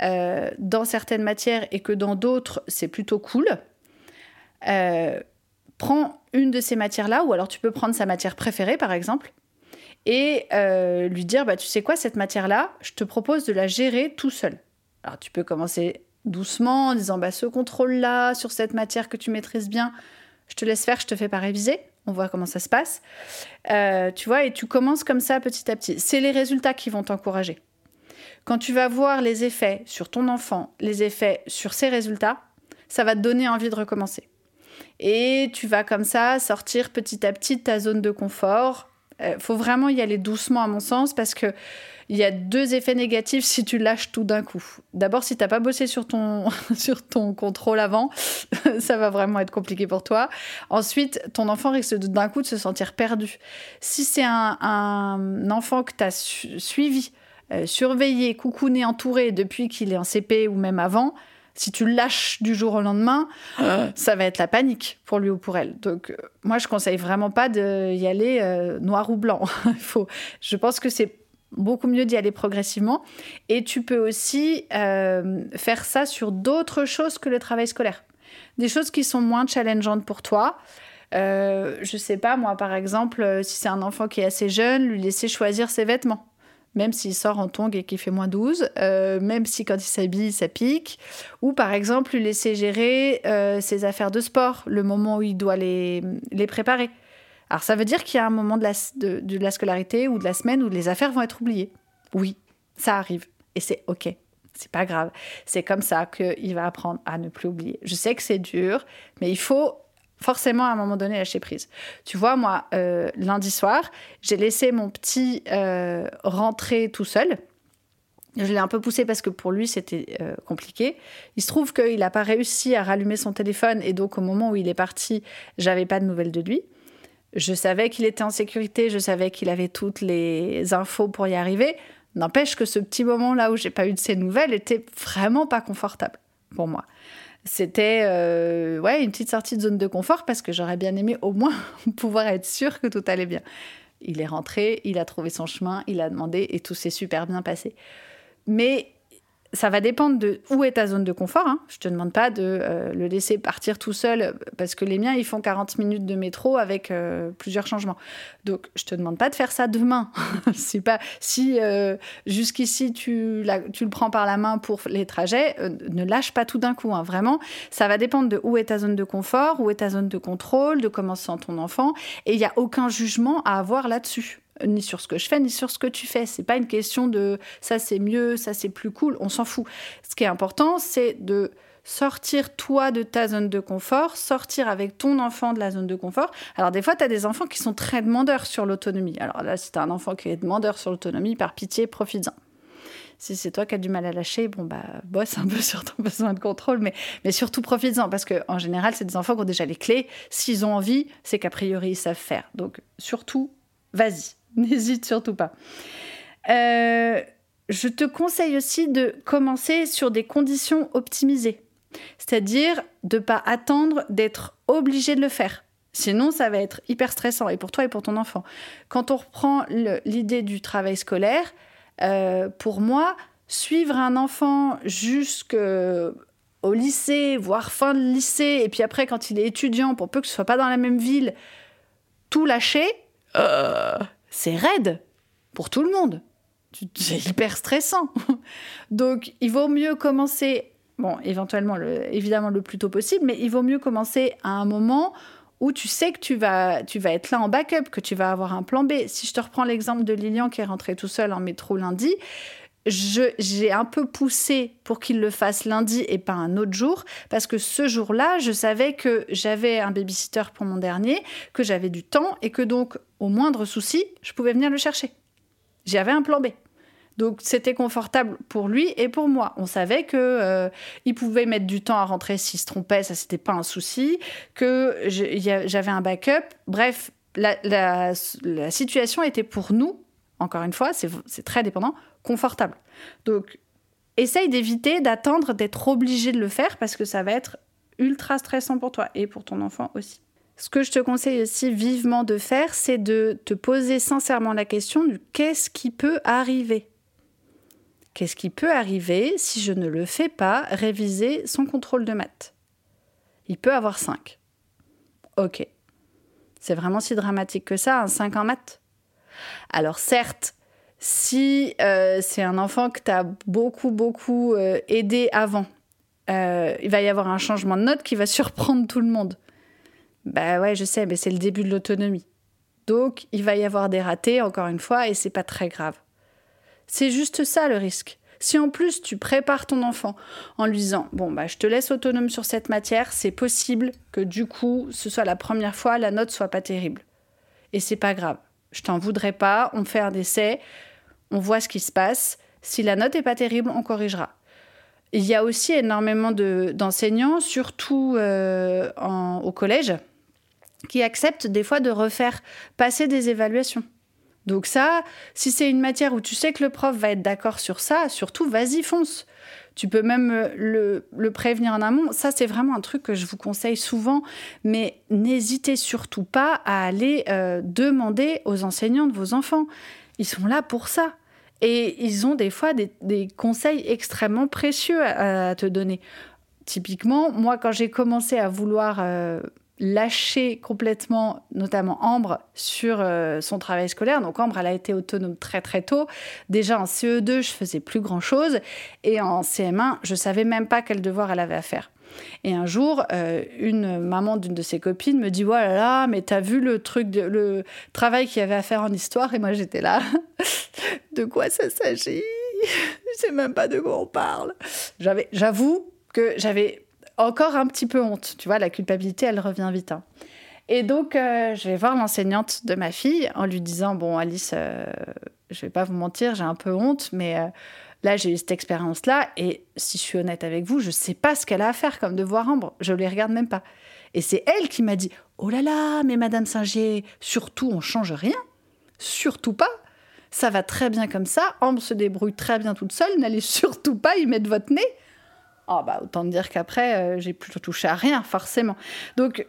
euh, dans certaines matières et que dans d'autres, c'est plutôt cool, euh, prends une de ces matières-là, ou alors tu peux prendre sa matière préférée, par exemple, et euh, lui dire, bah, tu sais quoi, cette matière-là, je te propose de la gérer tout seul. Alors tu peux commencer doucement en disant, bah, ce contrôle-là sur cette matière que tu maîtrises bien, je te laisse faire, je te fais pas réviser on voit comment ça se passe. Euh, tu vois, et tu commences comme ça petit à petit. C'est les résultats qui vont t'encourager. Quand tu vas voir les effets sur ton enfant, les effets sur ses résultats, ça va te donner envie de recommencer. Et tu vas comme ça sortir petit à petit de ta zone de confort. Il euh, faut vraiment y aller doucement à mon sens parce que il y a deux effets négatifs si tu lâches tout d'un coup. D'abord, si tu n'as pas bossé sur ton, [LAUGHS] sur ton contrôle avant, [LAUGHS] ça va vraiment être compliqué pour toi. Ensuite, ton enfant risque d'un coup de se sentir perdu. Si c'est un, enfant que tu as suivi euh, surveillé, coucouné, entouré depuis qu'il est en CP ou même avant, si tu lâches du jour au lendemain, ça va être la panique pour lui ou pour elle. Donc, euh, moi, je conseille vraiment pas d'y aller euh, noir ou blanc. [LAUGHS] Faut, je pense que c'est beaucoup mieux d'y aller progressivement. Et tu peux aussi faire ça sur d'autres choses que le travail scolaire. Des choses qui sont moins challengeantes pour toi. Euh, je sais pas, moi, par exemple, euh, si c'est un enfant qui est assez jeune, lui laisser choisir ses vêtements. Même s'il sort en tongs et qu'il fait moins 12, euh, même si quand il s'habille, ça pique. Ou par exemple, lui laisser gérer ses affaires de sport, le moment où il doit les, les préparer. Alors ça veut dire qu'il y a un moment de la, de la scolarité ou de la semaine où les affaires vont être oubliées. Oui, ça arrive. Et c'est OK. C'est pas grave. C'est comme ça qu'il va apprendre à ne plus oublier. Je sais que c'est dur, mais il faut forcément à un moment donné lâcher prise. Tu vois, moi, euh, lundi soir, j'ai laissé mon petit euh, rentrer tout seul. Je l'ai un peu poussé parce que pour lui, c'était euh, compliqué. Il se trouve qu'il n'a pas réussi à rallumer son téléphone et donc au moment où il est parti, j'avais pas de nouvelles de lui. Je savais qu'il était en sécurité, je savais qu'il avait toutes les infos pour y arriver. N'empêche que ce petit moment-là où j'ai pas eu de ses nouvelles était vraiment pas confortable pour moi c'était euh, ouais, une petite sortie de zone de confort parce que j'aurais bien aimé au moins [LAUGHS] pouvoir être sûr que tout allait bien. Il est rentré, il a trouvé son chemin, il a demandé et tout s'est super bien passé. Mais ça va dépendre de où est ta zone de confort. Hein. Je te demande pas de euh, le laisser partir tout seul parce que les miens, ils font 40 minutes de métro avec euh, plusieurs changements. Donc, je te demande pas de faire ça demain. [LAUGHS] C'est pas si euh, jusqu'ici tu, le prends par la main pour les trajets, ne lâche pas tout d'un coup. Hein. Vraiment, ça va dépendre de où est ta zone de confort, où est ta zone de contrôle, de comment se sent ton enfant. Et il n'y a aucun jugement à avoir là-dessus ni sur ce que je fais, ni sur ce que tu fais. C'est pas une question de ça c'est mieux, ça c'est plus cool, on s'en fout. Ce qui est important, c'est de sortir toi de ta zone de confort, sortir avec ton enfant de la zone de confort. Alors des fois, tu as des enfants qui sont très demandeurs sur l'autonomie. Alors là, si tu as un enfant qui est demandeur sur l'autonomie, par pitié, profites-en. Si c'est toi qui as du mal à lâcher, bon bah bosse un peu [LAUGHS] sur ton besoin de contrôle, mais, mais surtout profites-en parce qu'en général, c'est des enfants qui ont déjà les clés. S'ils ont envie, c'est qu'a priori ils savent faire. Donc surtout, vas-y, [LAUGHS] N'hésite surtout pas. Euh, je te conseille aussi de commencer sur des conditions optimisées. C'est-à-dire de ne pas attendre d'être obligé de le faire. Sinon, ça va être hyper stressant, et pour toi et pour ton enfant. Quand on reprend l'idée du travail scolaire, euh, pour moi, suivre un enfant jusqu'au lycée, voire fin de lycée, et puis après, quand il est étudiant, pour peu que ce soit pas dans la même ville, tout lâcher, euh, c'est raide pour tout le monde. C'est hyper stressant. [LAUGHS] Donc, il vaut mieux commencer, bon, éventuellement, évidemment, le plus tôt possible, mais il vaut mieux commencer à un moment où tu sais que tu vas, tu vas être là en backup, que tu vas avoir un plan B. Si je te reprends l'exemple de Lilian qui est rentré tout seul en métro lundi, j'ai un peu poussé pour qu'il le fasse lundi et pas un autre jour, parce que ce jour-là, je savais que j'avais un babysitter pour mon dernier, que j'avais du temps et que donc, au moindre souci, je pouvais venir le chercher. J'avais un plan B. Donc c'était confortable pour lui et pour moi. On savait que euh, il pouvait mettre du temps à rentrer s'il se trompait, ça c'était pas un souci. Que j'avais un backup. Bref, la, la situation était pour nous, encore une fois, c'est très dépendant, confortable. Donc, essaye d'éviter d'attendre d'être obligé de le faire parce que ça va être ultra stressant pour toi et pour ton enfant aussi. Ce que je te conseille aussi vivement de faire, c'est de te poser sincèrement la question du qu'est-ce qui peut arriver? Qu'est-ce qui peut arriver si je ne le fais pas réviser son contrôle de maths? Il peut avoir 5. Ok. C'est vraiment si dramatique que ça, un 5 en maths? Alors certes, si euh, c'est un enfant que tu as beaucoup, beaucoup euh, aidé avant, euh, il va y avoir un changement de note qui va surprendre tout le monde. Bah ouais, je sais, mais c'est le début de l'autonomie. Donc, il va y avoir des ratés, encore une fois, et c'est pas très grave. C'est juste ça le risque. Si en plus tu prépares ton enfant en lui disant bon bah je te laisse autonome sur cette matière, c'est possible que du coup ce soit la première fois la note soit pas terrible. Et c'est pas grave je t'en voudrais pas, on fait un essai, on voit ce qui se passe. Si la note n'est pas terrible, on corrigera. Il y a aussi énormément d'enseignants, surtout euh, au collège, qui acceptent des fois de refaire passer des évaluations. Donc ça, si c'est une matière où tu sais que le prof va être d'accord sur ça, surtout vas-y, fonce. Tu peux même euh, le, prévenir en amont. Ça, c'est vraiment un truc que je vous conseille souvent. Mais n'hésitez surtout pas à aller euh, demander aux enseignants de vos enfants. Ils sont là pour ça. Et ils ont des fois des, conseils extrêmement précieux à, te donner. Typiquement, moi, quand j'ai commencé à vouloir euh, lâcher complètement, notamment Ambre, sur euh, son travail scolaire. Donc Ambre, elle a été autonome très très tôt. Déjà en CE2, je faisais plus grand chose. Et en CM1, je savais même pas quel devoir elle avait à faire. Et un jour, euh, une maman d'une de ses copines me dit Voilà, là mais t'as vu le truc, le travail qu'il y avait à faire en histoire Et moi, j'étais là. [LAUGHS] de quoi ça s'agit? Je sais même pas de quoi on parle. J'avoue que j'avais encore un petit peu honte. Tu vois, la culpabilité, elle revient vite. Hein. Et donc, euh, je vais voir l'enseignante de ma fille en lui disant Bon, Alice, euh, je vais pas vous mentir, j'ai un peu honte, mais euh, là, j'ai eu cette expérience-là. Et si je suis honnête avec vous, je sais pas ce qu'elle a à faire comme devoir Ambre. Je les regarde même pas. Et c'est elle qui m'a dit Oh là là, mais Madame Singer, surtout, on change rien. Surtout pas. Ça va très bien comme ça. Ambre se débrouille très bien toute seule. N'allez surtout pas y mettre votre nez. Ah bah autant dire qu'après, euh, j'ai plutôt touché à rien, forcément. Donc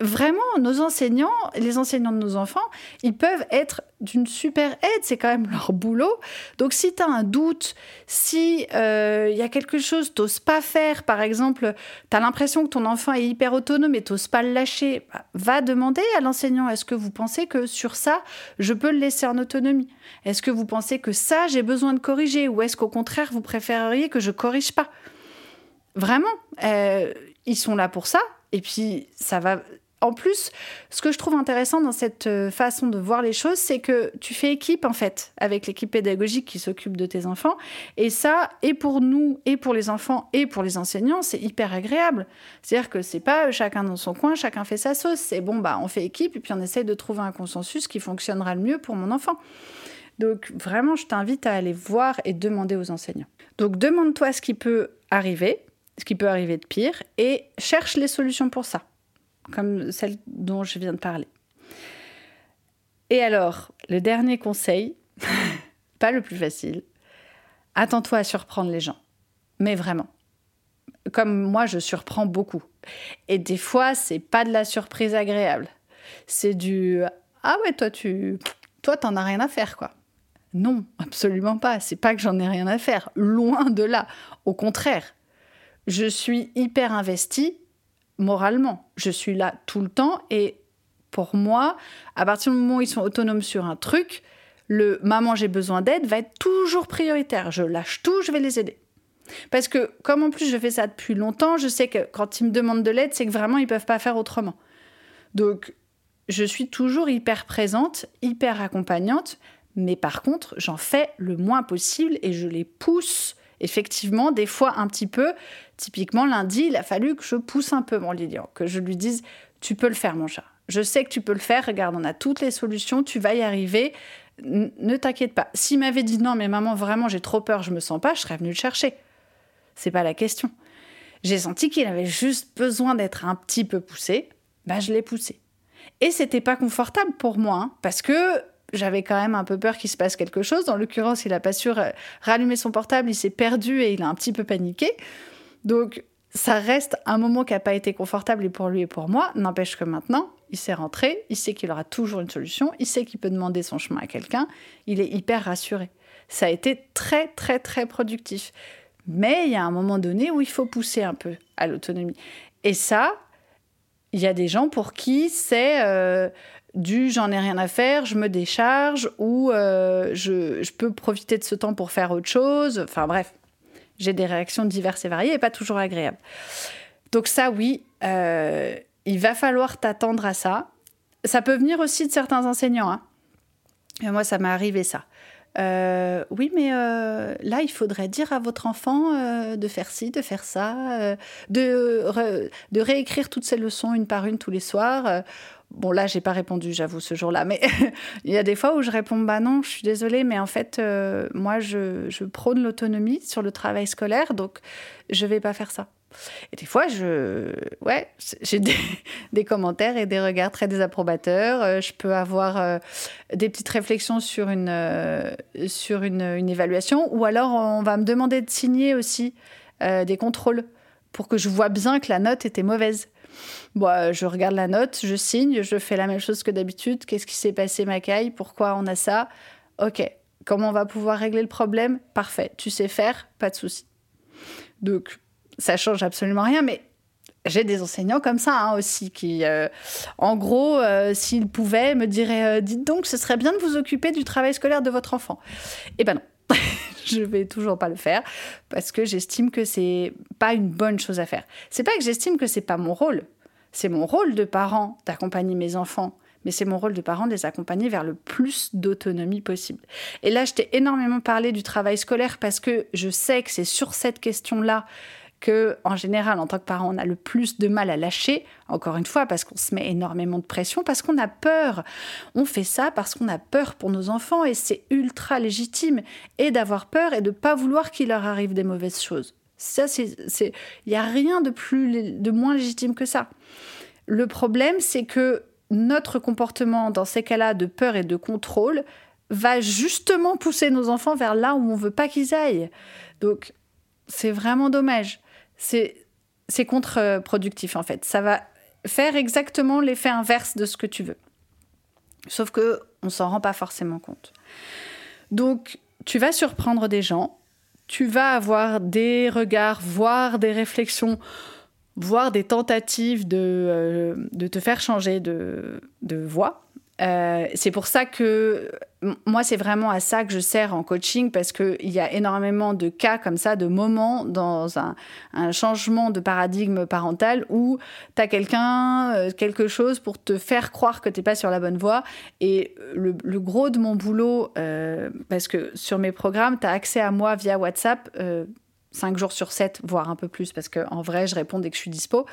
vraiment, nos enseignants, les enseignants de nos enfants, ils peuvent être d'une super aide, c'est quand même [LAUGHS] leur boulot. Donc si tu as un doute, si il euh, y a quelque chose que tu pas faire, par exemple, tu as l'impression que ton enfant est hyper autonome et tu pas le lâcher, bah, va demander à l'enseignant, est-ce que vous pensez que sur ça, je peux le laisser en autonomie? Est-ce que vous pensez que ça, j'ai besoin de corriger? Ou est-ce qu'au contraire, vous préféreriez que je corrige pas? Vraiment, euh, ils sont là pour ça. Et puis, ça va. En plus, ce que je trouve intéressant dans cette euh, façon de voir les choses, c'est que tu fais équipe, en fait, avec l'équipe pédagogique qui s'occupe de tes enfants. Et ça, et pour nous, et pour les enfants, et pour les enseignants, c'est hyper agréable. C'est-à-dire que c'est pas chacun dans son coin, chacun fait sa sauce. C'est bon, bah, on fait équipe, et puis on essaye de trouver un consensus qui fonctionnera le mieux pour mon enfant. Donc, vraiment, je t'invite à aller voir et demander aux enseignants. Donc, demande-toi ce qui peut arriver ce qui peut arriver de pire, et cherche les solutions pour ça, comme celle dont je viens de parler. Et alors, le dernier conseil, [LAUGHS] pas le plus facile, attends-toi à surprendre les gens. Mais vraiment. Comme moi, je surprends beaucoup. Et des fois, c'est pas de la surprise agréable. C'est du Ah ouais, toi, tu. Toi, t'en as rien à faire, quoi. Non, absolument pas. C'est pas que j'en ai rien à faire. Loin de là. Au contraire, je suis hyper investie moralement. Je suis là tout le temps et pour moi, à partir du moment où ils sont autonomes sur un truc, le maman j'ai besoin d'aide va être toujours prioritaire. Je lâche tout, je vais les aider. Parce que comme en plus je fais ça depuis longtemps, je sais que quand ils me demandent de l'aide, c'est que vraiment ils peuvent pas faire autrement. Donc je suis toujours hyper présente, hyper accompagnante, mais par contre, j'en fais le moins possible et je les pousse effectivement, des fois un petit peu. Typiquement, lundi, il a fallu que je pousse un peu mon Lilian, que je lui dise Tu peux le faire, mon chat. Je sais que tu peux le faire. Regarde, on a toutes les solutions. Tu vas y arriver. ne t'inquiète pas. S'il m'avait dit non, mais maman, vraiment, j'ai trop peur, je me sens pas, je serais venue le chercher. C'est pas la question. J'ai senti qu'il avait juste besoin d'être un petit peu poussé. Bah, je l'ai poussé. Et c'était pas confortable pour moi, hein, parce que j'avais quand même un peu peur qu'il se passe quelque chose. Dans l'occurrence, il n'a pas su rallumer son portable, il s'est perdu et il a un petit peu paniqué. Donc, ça reste un moment qui n'a pas été confortable pour lui et pour moi. N'empêche que maintenant, il s'est rentré, il sait qu'il aura toujours une solution, il sait qu'il peut demander son chemin à quelqu'un, il est hyper rassuré. Ça a été très, très, très productif. Mais il y a un moment donné où il faut pousser un peu à l'autonomie. Et ça, il y a des gens pour qui c'est euh, du j'en ai rien à faire, je me décharge ou euh, je, peux profiter de ce temps pour faire autre chose. Enfin bref, j'ai des réactions diverses et variées et pas toujours agréables. Donc ça, oui, euh, il va falloir t'attendre à ça. Ça peut venir aussi de certains enseignants. Hein. Moi, ça m'est arrivé ça. Euh, oui, mais là, il faudrait dire à votre enfant de faire ci, de faire ça, de, de réécrire toutes ces leçons une par une tous les soirs. Bon, là, j'ai pas répondu, j'avoue, ce jour-là. Mais [LAUGHS] il y a des fois où je réponds Bah non, je suis désolée, mais en fait, euh, moi, je, prône l'autonomie sur le travail scolaire, donc je vais pas faire ça. Et des fois, je, ouais, j'ai [LAUGHS] des, commentaires et des regards très désapprobateurs. Euh, je peux avoir euh, des petites réflexions sur une, sur une, évaluation, ou alors on va me demander de signer aussi des contrôles pour que je vois bien que la note était mauvaise. Bon, je regarde la note, je signe, je fais la même chose que d'habitude. Qu'est-ce qui s'est passé, Macaille Pourquoi on a ça? Ok. Comment on va pouvoir régler le problème? Parfait. Tu sais faire? Pas de souci. Donc, ça change absolument rien, mais j'ai des enseignants comme ça hein, aussi qui, euh, en gros, euh, s'ils pouvaient, me diraient euh, Dites donc, ce serait bien de vous occuper du travail scolaire de votre enfant. Eh ben non. [LAUGHS] [LAUGHS] je vais toujours pas le faire parce que j'estime que c'est pas une bonne chose à faire. C'est pas que j'estime que c'est pas mon rôle. C'est mon rôle de parent d'accompagner mes enfants, mais c'est mon rôle de parent de les accompagner vers le plus d'autonomie possible. Et là, je t'ai énormément parlé du travail scolaire parce que je sais que c'est sur cette question-là que, en général, en tant que parent, on a le plus de mal à lâcher, encore une fois, parce qu'on se met énormément de pression, parce qu'on a peur. On fait ça parce qu'on a peur pour nos enfants et c'est ultra légitime. Et d'avoir peur et de ne pas vouloir qu'il leur arrive des mauvaises choses. Ça, c'est, il n'y a rien de plus, de moins légitime que ça. Le problème, c'est que notre comportement dans ces cas-là de peur et de contrôle va justement pousser nos enfants vers là où on veut pas qu'ils aillent. Donc, c'est vraiment dommage c'est contre-productif en fait. Ça va faire exactement l'effet inverse de ce que tu veux. Sauf que on s'en rend pas forcément compte. Donc, tu vas surprendre des gens, tu vas avoir des regards, voire des réflexions, voire des tentatives de, euh, de te faire changer de, de voix. Euh, c'est pour ça que moi, c'est vraiment à ça que je sers en coaching parce qu'il y a énormément de cas comme ça, de moments dans un, changement de paradigme parental où tu as quelqu'un, euh, quelque chose pour te faire croire que tu n'es pas sur la bonne voie. Et le, gros de mon boulot, euh, parce que sur mes programmes, tu as accès à moi via WhatsApp. 5 jours sur 7, voire un peu plus, parce qu'en vrai, je réponds dès que je suis dispo.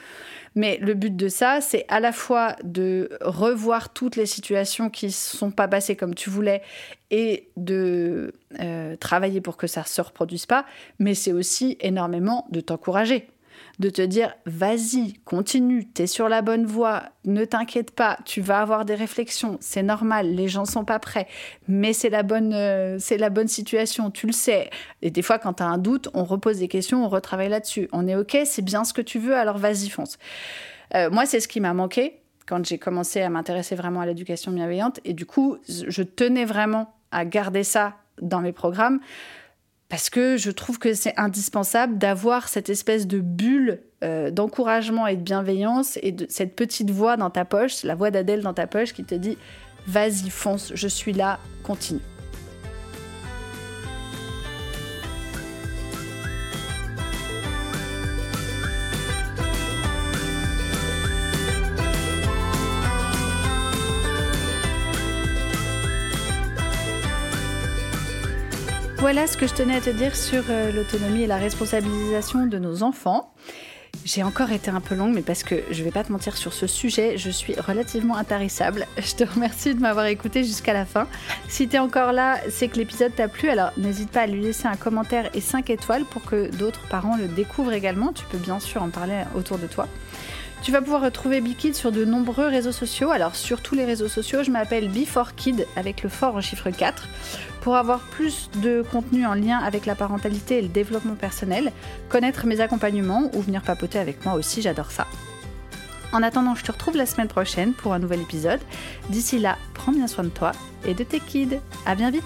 Mais le but de ça, c'est à la fois de revoir toutes les situations qui ne sont pas passées comme tu voulais et de euh, travailler pour que ça ne se reproduise pas, mais c'est aussi énormément de t'encourager de te dire vas-y, continue, tu es sur la bonne voie, ne t'inquiète pas, tu vas avoir des réflexions, c'est normal, les gens sont pas prêts, mais c'est la bonne euh, c'est la bonne situation, tu le sais. Et des fois quand tu as un doute, on repose des questions, on retravaille là-dessus. On est OK, c'est bien ce que tu veux, alors vas-y fonce. Euh, moi, c'est ce qui m'a manqué quand j'ai commencé à m'intéresser vraiment à l'éducation bienveillante et du coup, je tenais vraiment à garder ça dans mes programmes parce que je trouve que c'est indispensable d'avoir cette espèce de bulle euh, d'encouragement et de bienveillance et de cette petite voix dans ta poche, la voix d'Adèle dans ta poche qui te dit vas-y fonce, je suis là, continue. Voilà ce que je tenais à te dire sur euh, l'autonomie et la responsabilisation de nos enfants. J'ai encore été un peu longue, mais parce que je vais pas te mentir sur ce sujet, je suis relativement intarissable. Je te remercie de m'avoir écouté jusqu'à la fin. Si tu es encore là, c'est que l'épisode t'a plu, alors n'hésite pas à lui laisser un commentaire et 5 étoiles pour que d'autres parents le découvrent également. Tu peux bien sûr en parler autour de toi. Tu vas pouvoir retrouver Bikid sur de nombreux réseaux sociaux. Alors sur tous les réseaux sociaux, je m'appelle Be4Kid avec le fort en chiffre 4. Pour avoir plus de contenu en lien avec la parentalité et le développement personnel, connaître mes accompagnements ou venir papoter avec moi aussi, j'adore ça. En attendant, je te retrouve la semaine prochaine pour un nouvel épisode. D'ici là, prends bien soin de toi et de tes kids. À bien vite